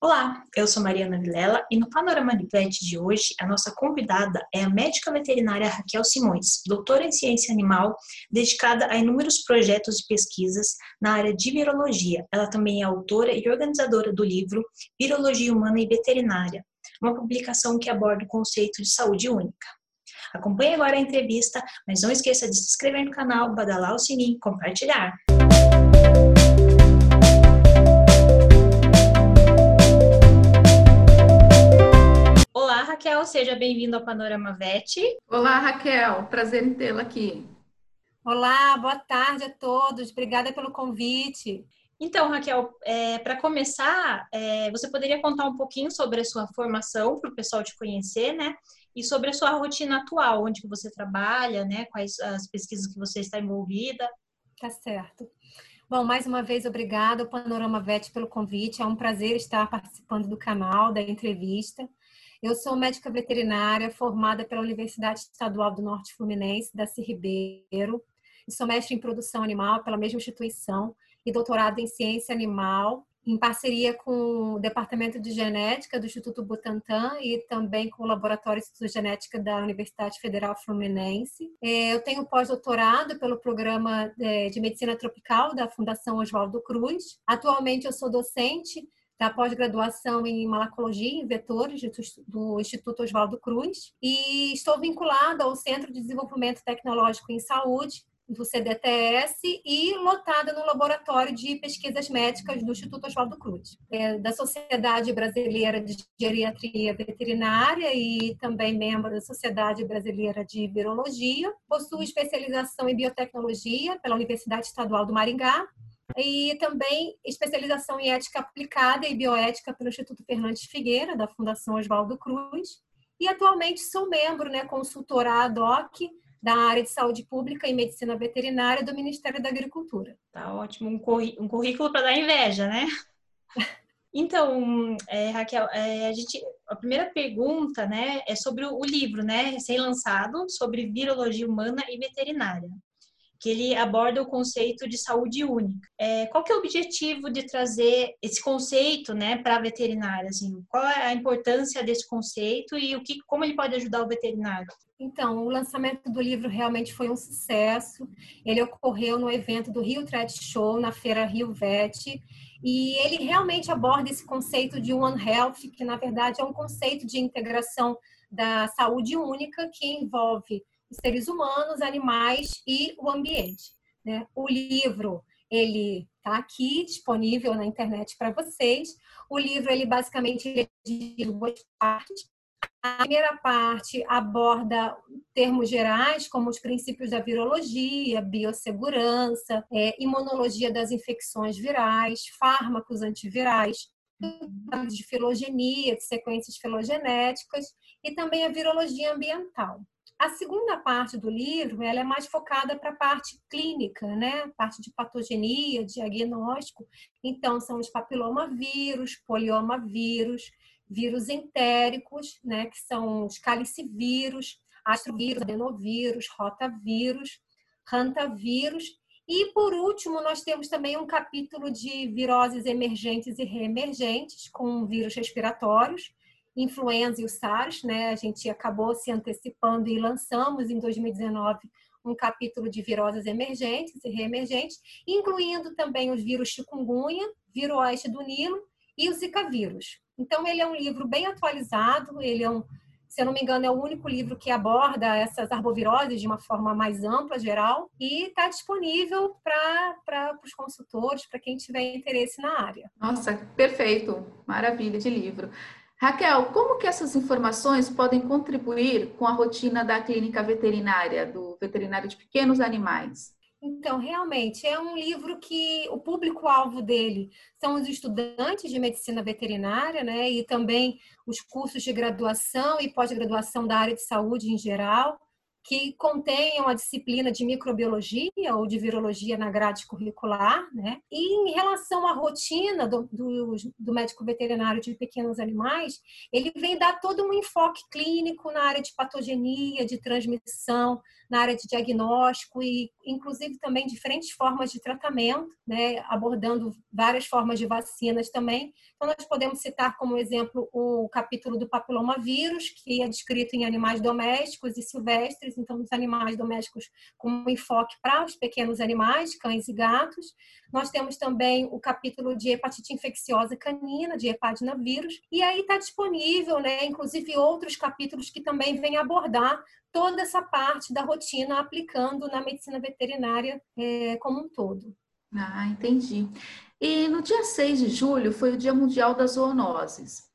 Olá, eu sou Mariana Vilela e no Panorama de Vet de hoje a nossa convidada é a médica veterinária Raquel Simões, doutora em ciência animal, dedicada a inúmeros projetos e pesquisas na área de virologia. Ela também é autora e organizadora do livro Virologia Humana e Veterinária, uma publicação que aborda o conceito de saúde única. Acompanhe agora a entrevista, mas não esqueça de se inscrever no canal, badalar o sininho e compartilhar. Raquel, seja bem-vindo ao Panorama VET. Olá, Raquel, prazer em tê-la aqui. Olá, boa tarde a todos, obrigada pelo convite. Então, Raquel, é, para começar, é, você poderia contar um pouquinho sobre a sua formação para o pessoal te conhecer, né? E sobre a sua rotina atual, onde que você trabalha, né? Quais as pesquisas que você está envolvida? Tá certo. Bom, mais uma vez, obrigada ao Panorama VET pelo convite. É um prazer estar participando do canal, da entrevista. Eu sou médica veterinária formada pela Universidade Estadual do Norte Fluminense, da Ribeiro. sou mestre em produção animal pela mesma instituição e doutorado em ciência animal em parceria com o Departamento de Genética do Instituto Butantan e também com o Laboratório de Genética da Universidade Federal Fluminense. É, eu tenho pós-doutorado pelo Programa é, de Medicina Tropical da Fundação Oswaldo Cruz. Atualmente eu sou docente da pós-graduação em malacologia em vetores do Instituto Oswaldo Cruz. E estou vinculada ao Centro de Desenvolvimento Tecnológico em Saúde do CDTS e lotada no Laboratório de Pesquisas Médicas do Instituto Oswaldo Cruz, é, da Sociedade Brasileira de Geriatria Veterinária e também membro da Sociedade Brasileira de Virologia. Possui especialização em biotecnologia pela Universidade Estadual do Maringá e também especialização em ética aplicada e bioética pelo Instituto Fernandes Figueira, da Fundação Oswaldo Cruz. E atualmente sou membro, né, consultora ad hoc da área de saúde pública e medicina veterinária do Ministério da Agricultura. Tá ótimo, um, currículo para dar inveja, né? Então, é, Raquel, é, a, gente, a primeira pergunta, né, é sobre o livro, né, recém-lançado, sobre virologia humana e veterinária que ele aborda o conceito de saúde única. É, qual que é o objetivo de trazer esse conceito, né, para a veterinária? Assim, qual é a importância desse conceito e o que, como ele pode ajudar o veterinário? Então, o lançamento do livro realmente foi um sucesso. Ele ocorreu no evento do Rio Trade Show, na feira Rio Vet, e ele realmente aborda esse conceito de One Health, que na verdade é um conceito de integração da saúde única que envolve seres humanos, animais e o ambiente. Né? O livro ele está aqui disponível na internet para vocês. O livro ele basicamente é de duas partes. A primeira parte aborda termos gerais, como os princípios da virologia, biossegurança, é, imunologia das infecções virais, fármacos antivirais, de filogenia, de sequências filogenéticas e também a virologia ambiental. A segunda parte do livro ela é mais focada para a parte clínica, né? Parte de patogenia, diagnóstico. Então, são os papilomavírus, poliomavírus, vírus entéricos, né? Que são os calicivírus, astrovírus, adenovírus, rotavírus, rantavírus. E, por último, nós temos também um capítulo de viroses emergentes e reemergentes, com vírus respiratórios, influenza e o SARS, né? A gente acabou se antecipando e lançamos em 2019 um capítulo de viroses emergentes e reemergentes, incluindo também os vírus chikungunya, oeste do Nilo e o Zika vírus. Então ele é um livro bem atualizado, ele é um, se eu não me engano, é o único livro que aborda essas arboviroses de uma forma mais ampla, geral, e está disponível para os consultores, para quem tiver interesse na área. Nossa, perfeito, maravilha de livro. Raquel, como que essas informações podem contribuir com a rotina da clínica veterinária, do veterinário de pequenos animais? Então, realmente, é um livro que o público-alvo dele são os estudantes de medicina veterinária, né? E também os cursos de graduação e pós-graduação da área de saúde em geral. Que contenham a disciplina de microbiologia ou de virologia na grade curricular, né? E em relação à rotina do, do, do, médico veterinário de pequenos animais, ele vem dar todo um enfoque clínico na área de patogenia, de transmissão, na área de diagnóstico e, inclusive, também diferentes formas de tratamento, né? Abordando várias formas de vacinas também. Então, nós podemos citar como exemplo o capítulo do papilomavírus, que é descrito em animais domésticos e silvestres então nos animais domésticos com um enfoque para os pequenos animais, cães e gatos. Nós temos também o capítulo de hepatite infecciosa canina, de vírus, e aí está disponível, né, inclusive outros capítulos que também vêm abordar toda essa parte da rotina aplicando na medicina veterinária é, como um todo. Ah, entendi. E no dia 6 de julho foi o Dia Mundial das Zoonoses.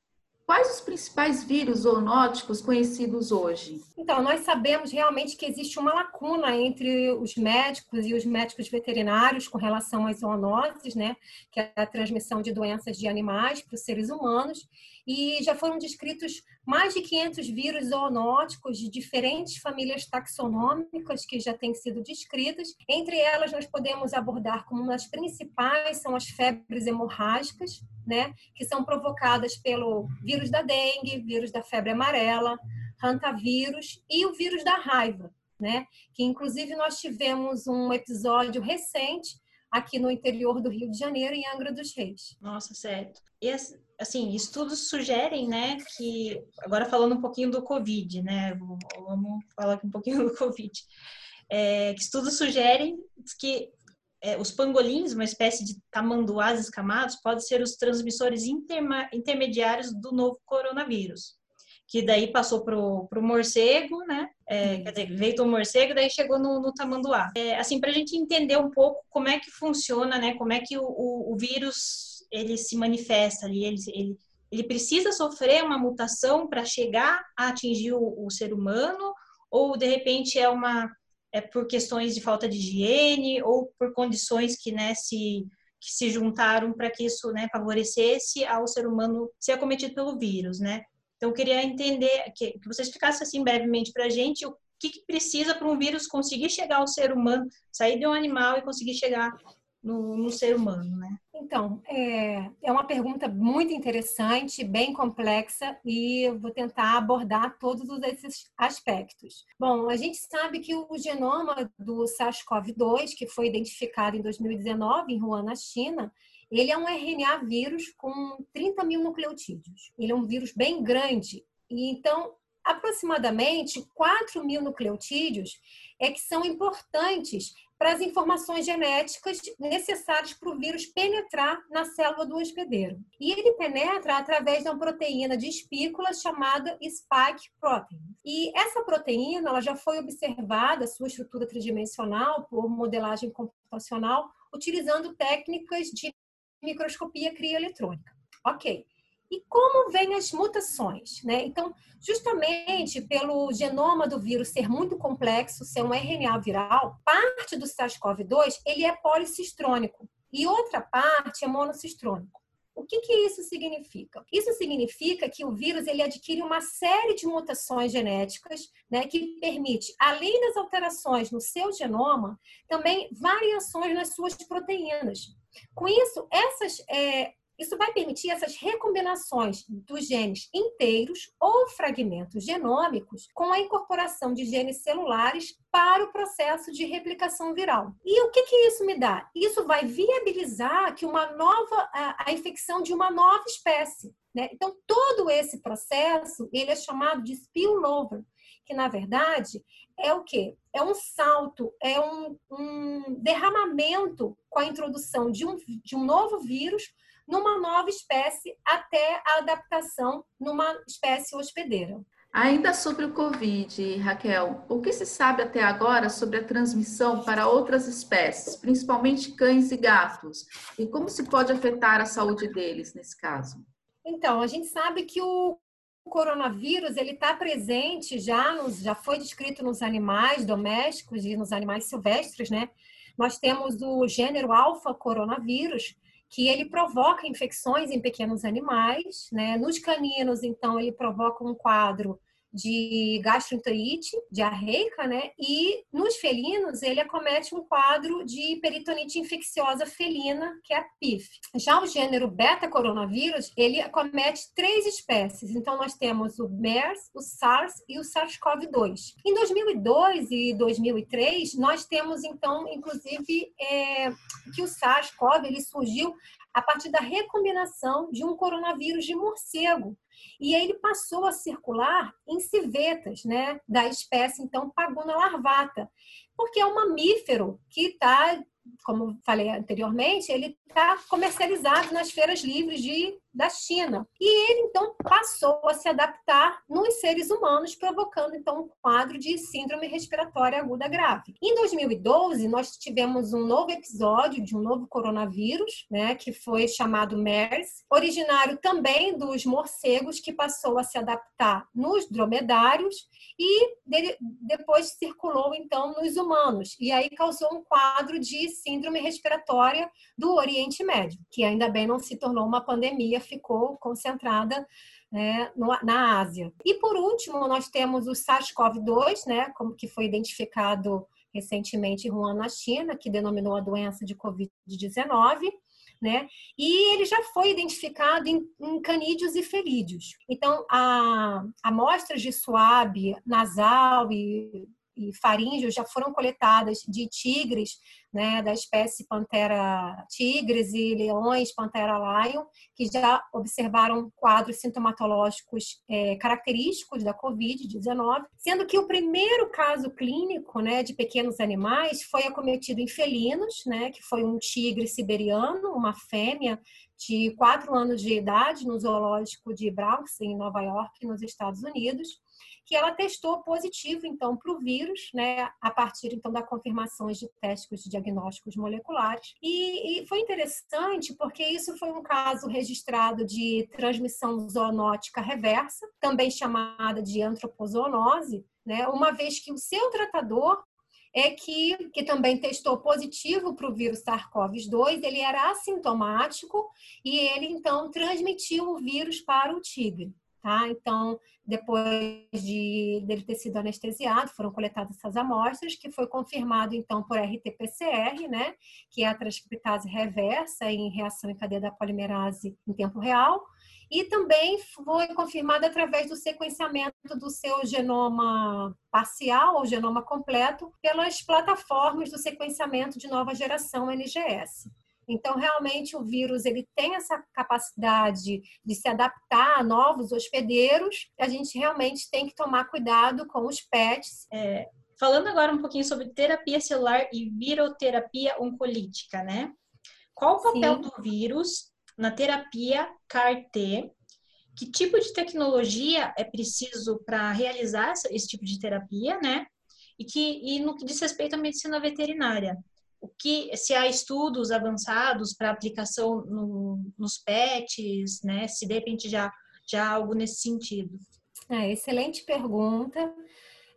Quais os principais vírus zoonóticos conhecidos hoje? Então, nós sabemos realmente que existe uma lacuna entre os médicos e os médicos veterinários com relação às zoonoses, né? Que é a transmissão de doenças de animais para os seres humanos. E já foram descritos mais de 500 vírus zoonóticos de diferentes famílias taxonômicas que já têm sido descritas. Entre elas, nós podemos abordar como das principais são as febres hemorrágicas, né? Que são provocadas pelo vírus da dengue, vírus da febre amarela, hantavírus e o vírus da raiva, né? Que inclusive nós tivemos um episódio recente aqui no interior do Rio de Janeiro, em Angra dos Reis. Nossa, certo. E assim, estudos sugerem, né, que agora falando um pouquinho do Covid, né, vamos falar aqui um pouquinho do Covid, é, que estudos sugerem que é, os pangolins, uma espécie de tamanduás escamados, podem ser os transmissores intermediários do novo coronavírus. Que daí passou para o morcego, né? É, quer dizer, veio do morcego, daí chegou no, no tamanduá. É, assim, para a gente entender um pouco como é que funciona, né? Como é que o, o, o vírus ele se manifesta ali, ele, ele, ele precisa sofrer uma mutação para chegar a atingir o, o ser humano, ou de repente é uma é por questões de falta de higiene ou por condições que, né, se, que se juntaram para que isso, né, favorecesse ao ser humano ser acometido pelo vírus, né? Então, eu queria entender, que, que você explicasse assim brevemente para a gente o que, que precisa para um vírus conseguir chegar ao ser humano, sair de um animal e conseguir chegar no, no ser humano, né? Então, é, é uma pergunta muito interessante, bem complexa, e eu vou tentar abordar todos esses aspectos. Bom, a gente sabe que o genoma do SARS-CoV-2, que foi identificado em 2019 em Wuhan, na China, ele é um RNA vírus com 30 mil nucleotídeos. Ele é um vírus bem grande. E então, aproximadamente 4 mil nucleotídeos é que são importantes para as informações genéticas necessárias para o vírus penetrar na célula do hospedeiro. E ele penetra através de uma proteína de espícula chamada spike protein. E essa proteína ela já foi observada, sua estrutura tridimensional, por modelagem computacional, utilizando técnicas de microscopia crioeletrônica. Ok. E como vêm as mutações? Né? Então, justamente pelo genoma do vírus ser muito complexo, ser um RNA viral, parte do SARS-CoV-2 ele é policistrônico e outra parte é monocistrônico. O que, que isso significa? Isso significa que o vírus ele adquire uma série de mutações genéticas, né, que permite, além das alterações no seu genoma, também variações nas suas proteínas. Com isso, essas é, isso vai permitir essas recombinações dos genes inteiros ou fragmentos genômicos com a incorporação de genes celulares para o processo de replicação viral. E o que, que isso me dá? Isso vai viabilizar que uma nova a, a infecção de uma nova espécie. Né? Então, todo esse processo ele é chamado de spillover, que na verdade é o que? É um salto, é um, um derramamento com a introdução de um, de um novo vírus numa nova espécie até a adaptação numa espécie hospedeira. Ainda sobre o Covid, Raquel, o que se sabe até agora sobre a transmissão para outras espécies, principalmente cães e gatos? E como se pode afetar a saúde deles nesse caso? Então, a gente sabe que o coronavírus ele está presente já, nos, já foi descrito nos animais domésticos e nos animais silvestres, né? Nós temos o gênero alfa coronavírus, que ele provoca infecções em pequenos animais, né? Nos caninos, então, ele provoca um quadro de gastroenterite diarreica, né? E nos felinos ele acomete um quadro de peritonite infecciosa felina, que é a PIF. Já o gênero beta coronavírus, ele acomete três espécies. Então nós temos o MERS, o SARS e o SARS-CoV-2. Em 2002 e 2003 nós temos então, inclusive, é, que o SARS-CoV ele surgiu a partir da recombinação de um coronavírus de morcego. E aí ele passou a circular em civetas, né, da espécie então Paguna larvata, porque é um mamífero que está como falei anteriormente, ele está comercializado nas feiras livres de, da China. E ele, então, passou a se adaptar nos seres humanos, provocando, então, um quadro de síndrome respiratória aguda grave. Em 2012, nós tivemos um novo episódio de um novo coronavírus, né, que foi chamado MERS, originário também dos morcegos, que passou a se adaptar nos dromedários e depois circulou, então, nos humanos. E aí causou um quadro de síndrome respiratória do Oriente Médio, que ainda bem não se tornou uma pandemia, ficou concentrada né, na Ásia. E por último, nós temos o SARS-CoV-2, né, que foi identificado recentemente em Wuhan, na China, que denominou a doença de Covid-19. Né? E ele já foi identificado em, em canídeos e felídeos. Então, a amostras de suave nasal e e faríngeos já foram coletadas de tigres, né, da espécie Pantera tigres e leões Pantera lion, que já observaram quadros sintomatológicos é, característicos da Covid-19, sendo que o primeiro caso clínico, né, de pequenos animais foi acometido em felinos, né, que foi um tigre siberiano, uma fêmea de quatro anos de idade no zoológico de Bronx, em Nova York, nos Estados Unidos que ela testou positivo, então, para o vírus, né, a partir, então, da confirmação de testes de diagnósticos moleculares. E, e, foi interessante porque isso foi um caso registrado de transmissão zoonótica reversa, também chamada de antropozoonose, né, uma vez que o seu tratador é que, que também testou positivo para o vírus SARS-CoV-2, ele era assintomático e ele então transmitiu o vírus para o tigre. Tá? Então, depois de dele ter sido anestesiado, foram coletadas essas amostras, que foi confirmado então por RT-PCR, né, que é a transcriptase reversa em reação em cadeia da polimerase em tempo real, e também foi confirmado através do sequenciamento do seu genoma parcial ou genoma completo pelas plataformas do sequenciamento de nova geração NGS. Então, realmente, o vírus ele tem essa capacidade de se adaptar a novos hospedeiros. A gente realmente tem que tomar cuidado com os pets. É, falando agora um pouquinho sobre terapia celular e viroterapia oncolítica, né? Qual o papel Sim. do vírus na terapia CAR-T? Que tipo de tecnologia é preciso para realizar esse tipo de terapia, né? E, que, e no que diz respeito à medicina veterinária, o que se há estudos avançados para aplicação no, nos pets, né? Se de repente já já algo nesse sentido. É, excelente pergunta.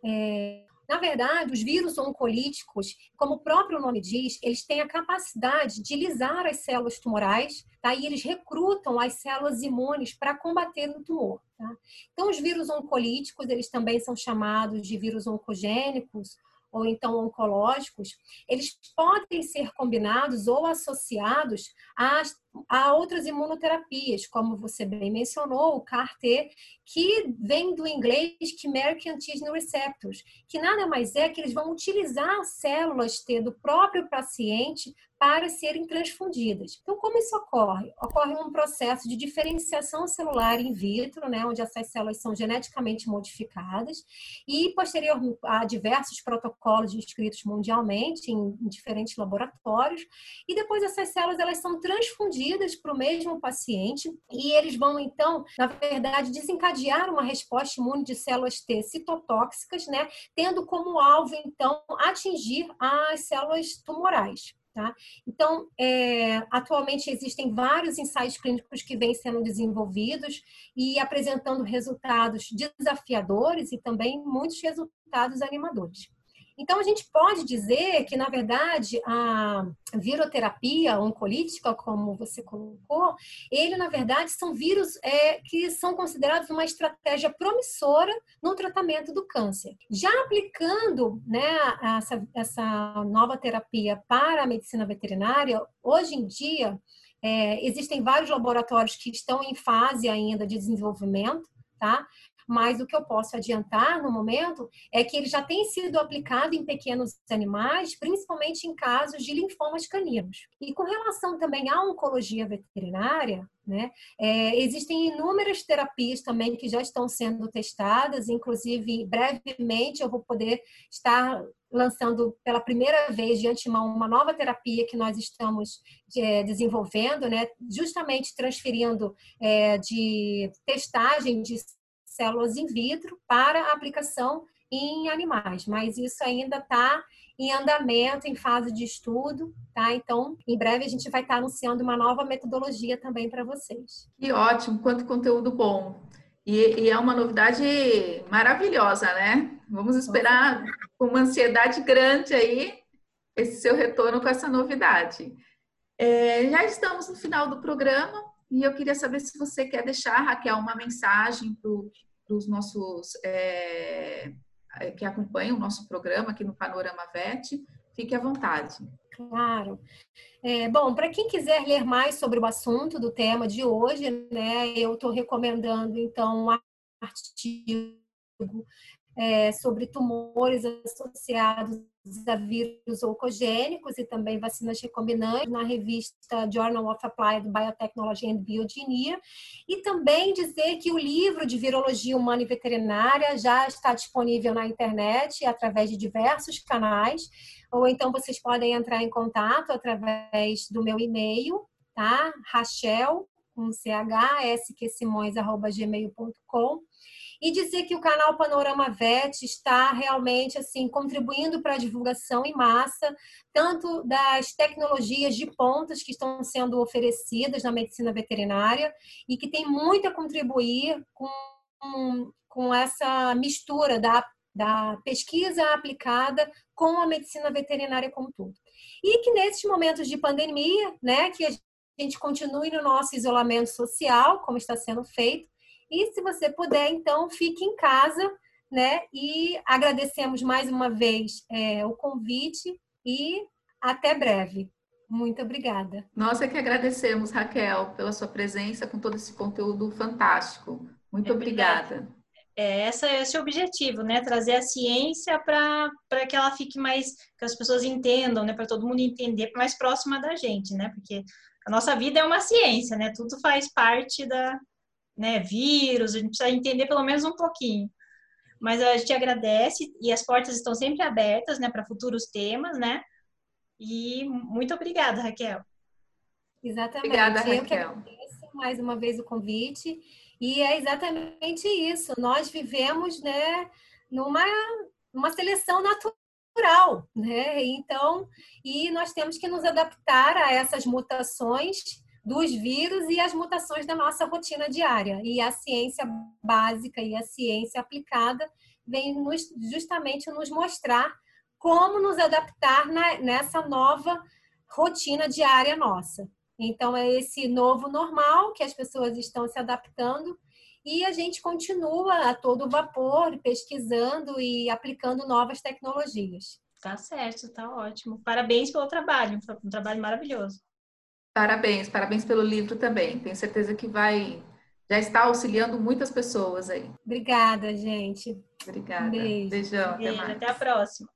É, na verdade, os vírus oncolíticos, como o próprio nome diz, eles têm a capacidade de lisar as células tumorais, tá? E eles recrutam as células imunes para combater o tumor. Tá? Então, os vírus oncolíticos, eles também são chamados de vírus oncogênicos ou então oncológicos, eles podem ser combinados ou associados a, a outras imunoterapias, como você bem mencionou, o CAR-T, que vem do inglês Chimeric Antigen Receptors, que nada mais é que eles vão utilizar células T do próprio paciente para serem transfundidas. Então, como isso ocorre? Ocorre um processo de diferenciação celular in vitro, né, onde essas células são geneticamente modificadas, e posterior a diversos protocolos descritos mundialmente em, em diferentes laboratórios, e depois essas células elas são transfundidas para o mesmo paciente e eles vão então, na verdade, desencadear uma resposta imune de células T citotóxicas, né, tendo como alvo então atingir as células tumorais. Tá? Então, é, atualmente existem vários ensaios clínicos que vêm sendo desenvolvidos e apresentando resultados desafiadores e também muitos resultados animadores. Então, a gente pode dizer que, na verdade, a viroterapia oncolítica, como você colocou, ele, na verdade, são vírus é, que são considerados uma estratégia promissora no tratamento do câncer. Já aplicando né, essa, essa nova terapia para a medicina veterinária, hoje em dia, é, existem vários laboratórios que estão em fase ainda de desenvolvimento, tá? Mas o que eu posso adiantar no momento é que ele já tem sido aplicado em pequenos animais, principalmente em casos de linfomas caninos. E com relação também à oncologia veterinária, né, é, existem inúmeras terapias também que já estão sendo testadas, inclusive brevemente eu vou poder estar lançando pela primeira vez de antemão uma nova terapia que nós estamos é, desenvolvendo, né, justamente transferindo é, de testagem de células in vitro para aplicação em animais, mas isso ainda está em andamento, em fase de estudo, tá? Então, em breve a gente vai estar tá anunciando uma nova metodologia também para vocês. Que ótimo, quanto conteúdo bom. E, e, é uma novidade maravilhosa, né? Vamos esperar com uma ansiedade grande aí esse seu retorno com essa novidade. É, já estamos no final do programa e eu queria saber se você quer deixar, Raquel, uma mensagem para os nossos é, que acompanham o nosso programa aqui no Panorama VET. Fique à vontade. Claro. É, bom, para quem quiser ler mais sobre o assunto do tema de hoje, né, eu estou recomendando então um artigo é, sobre tumores associados a vírus oncogênicos e também vacinas recombinantes na revista Journal of Applied Biotechnology and Bioengineer e também dizer que o livro de virologia humana e veterinária já está disponível na internet através de diversos canais ou então vocês podem entrar em contato através do meu e-mail, tá? Rachel com chsquesimões@gmail.com e dizer que o canal Panorama VET está realmente assim contribuindo para a divulgação em massa, tanto das tecnologias de pontas que estão sendo oferecidas na medicina veterinária e que tem muito a contribuir com, com essa mistura da, da pesquisa aplicada com a medicina veterinária como tudo. E que nesses momentos de pandemia, né, que a gente continue no nosso isolamento social, como está sendo feito, e se você puder, então, fique em casa, né? E agradecemos mais uma vez é, o convite e até breve. Muito obrigada. Nós é que agradecemos, Raquel, pela sua presença com todo esse conteúdo fantástico. Muito é obrigada. É, esse é esse o objetivo, né? Trazer a ciência para que ela fique mais, que as pessoas entendam, né? Para todo mundo entender, mais próxima da gente, né? Porque a nossa vida é uma ciência, né? Tudo faz parte da, né, vírus, a gente precisa entender pelo menos um pouquinho. Mas a gente agradece e as portas estão sempre abertas, né, para futuros temas, né? E muito obrigada, Raquel. Exatamente. Obrigada, Eu Raquel. agradeço mais uma vez o convite. E é exatamente isso. Nós vivemos, né, numa uma seleção natural, né? Então, e nós temos que nos adaptar a essas mutações dos vírus e as mutações da nossa rotina diária. E a ciência básica e a ciência aplicada vem nos, justamente nos mostrar como nos adaptar na, nessa nova rotina diária nossa. Então, é esse novo normal que as pessoas estão se adaptando e a gente continua a todo vapor pesquisando e aplicando novas tecnologias. Tá certo, tá ótimo. Parabéns pelo trabalho, um trabalho maravilhoso. Parabéns, parabéns pelo livro também. Tenho certeza que vai já está auxiliando muitas pessoas aí. Obrigada, gente. Obrigada. Beijo. Beijão. Beijo, até, até a próxima.